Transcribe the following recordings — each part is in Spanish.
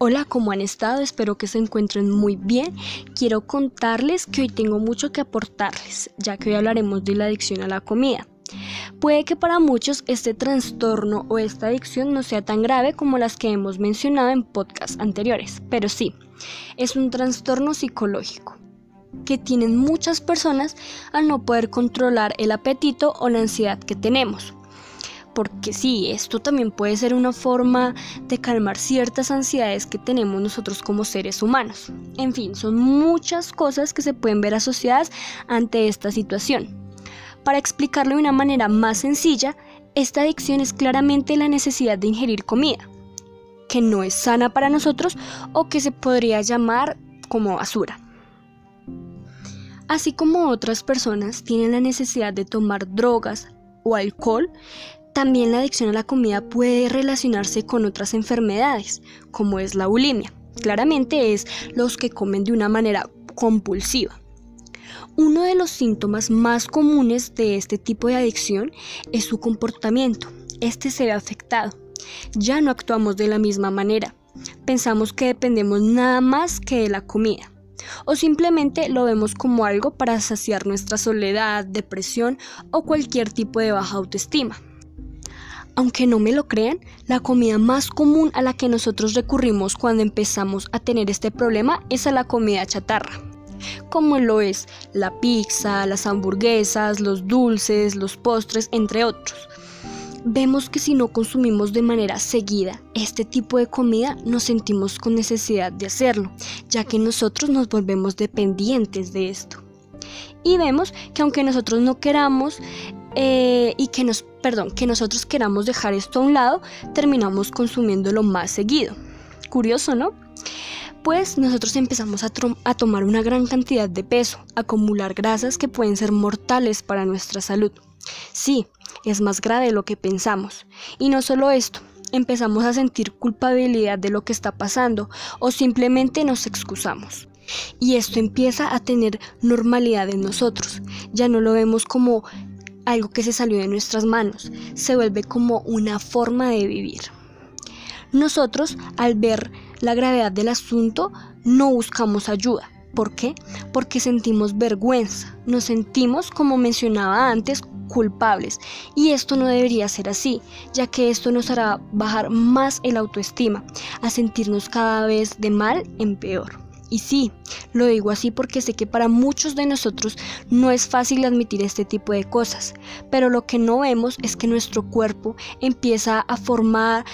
Hola, ¿cómo han estado? Espero que se encuentren muy bien. Quiero contarles que hoy tengo mucho que aportarles, ya que hoy hablaremos de la adicción a la comida. Puede que para muchos este trastorno o esta adicción no sea tan grave como las que hemos mencionado en podcasts anteriores, pero sí, es un trastorno psicológico que tienen muchas personas al no poder controlar el apetito o la ansiedad que tenemos porque sí, esto también puede ser una forma de calmar ciertas ansiedades que tenemos nosotros como seres humanos. En fin, son muchas cosas que se pueden ver asociadas ante esta situación. Para explicarlo de una manera más sencilla, esta adicción es claramente la necesidad de ingerir comida, que no es sana para nosotros o que se podría llamar como basura. Así como otras personas tienen la necesidad de tomar drogas o alcohol, también la adicción a la comida puede relacionarse con otras enfermedades, como es la bulimia. Claramente es los que comen de una manera compulsiva. Uno de los síntomas más comunes de este tipo de adicción es su comportamiento. Este se ve afectado. Ya no actuamos de la misma manera. Pensamos que dependemos nada más que de la comida. O simplemente lo vemos como algo para saciar nuestra soledad, depresión o cualquier tipo de baja autoestima. Aunque no me lo crean, la comida más común a la que nosotros recurrimos cuando empezamos a tener este problema es a la comida chatarra, como lo es la pizza, las hamburguesas, los dulces, los postres, entre otros. Vemos que si no consumimos de manera seguida este tipo de comida, nos sentimos con necesidad de hacerlo, ya que nosotros nos volvemos dependientes de esto. Y vemos que aunque nosotros no queramos, eh, y que nos, perdón, que nosotros queramos dejar esto a un lado, terminamos consumiéndolo más seguido. Curioso, ¿no? Pues nosotros empezamos a, tomar una gran cantidad de peso, acumular grasas que pueden ser mortales para nuestra salud. Sí, es más grave de lo que pensamos. Y no solo esto, empezamos a sentir culpabilidad de lo que está pasando o simplemente nos excusamos. Y esto empieza a tener normalidad en nosotros. Ya no lo vemos como algo que se salió de nuestras manos, se vuelve como una forma de vivir. Nosotros, al ver la gravedad del asunto, no buscamos ayuda. ¿Por qué? Porque sentimos vergüenza, nos sentimos, como mencionaba antes, culpables. Y esto no debería ser así, ya que esto nos hará bajar más el autoestima, a sentirnos cada vez de mal en peor. Y sí, lo digo así porque sé que para muchos de nosotros no es fácil admitir este tipo de cosas, pero lo que no vemos es que nuestro cuerpo empieza a formar,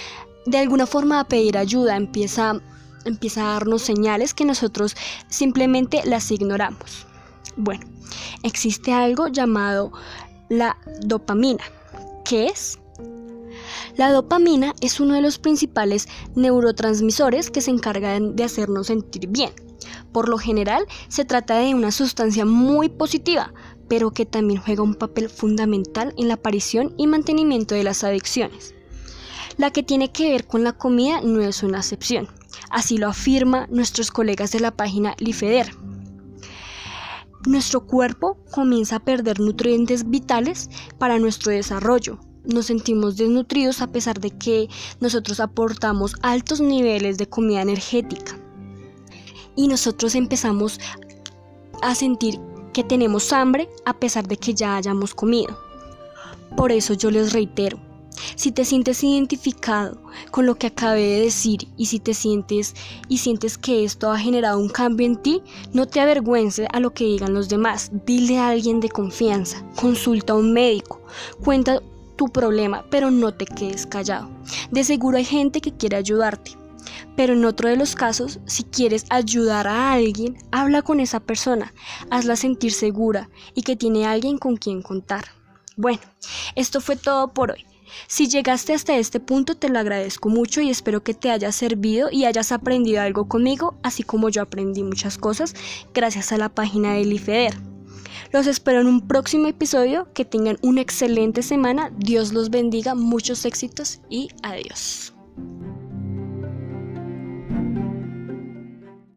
de alguna forma a pedir ayuda, empieza, empieza a darnos señales que nosotros simplemente las ignoramos. Bueno, existe algo llamado la dopamina. ¿Qué es? La dopamina es uno de los principales neurotransmisores que se encargan de hacernos sentir bien. Por lo general, se trata de una sustancia muy positiva, pero que también juega un papel fundamental en la aparición y mantenimiento de las adicciones. La que tiene que ver con la comida no es una excepción, así lo afirma nuestros colegas de la página Lifeder. Nuestro cuerpo comienza a perder nutrientes vitales para nuestro desarrollo, nos sentimos desnutridos a pesar de que nosotros aportamos altos niveles de comida energética. Y nosotros empezamos a sentir que tenemos hambre a pesar de que ya hayamos comido. Por eso yo les reitero, si te sientes identificado con lo que acabé de decir y si te sientes y sientes que esto ha generado un cambio en ti, no te avergüences a lo que digan los demás. Dile a alguien de confianza, consulta a un médico, cuenta tu problema, pero no te quedes callado. De seguro hay gente que quiere ayudarte. Pero en otro de los casos, si quieres ayudar a alguien, habla con esa persona, hazla sentir segura y que tiene alguien con quien contar. Bueno, esto fue todo por hoy. Si llegaste hasta este punto te lo agradezco mucho y espero que te haya servido y hayas aprendido algo conmigo, así como yo aprendí muchas cosas gracias a la página del IFEDER. Los espero en un próximo episodio. Que tengan una excelente semana. Dios los bendiga, muchos éxitos y adiós.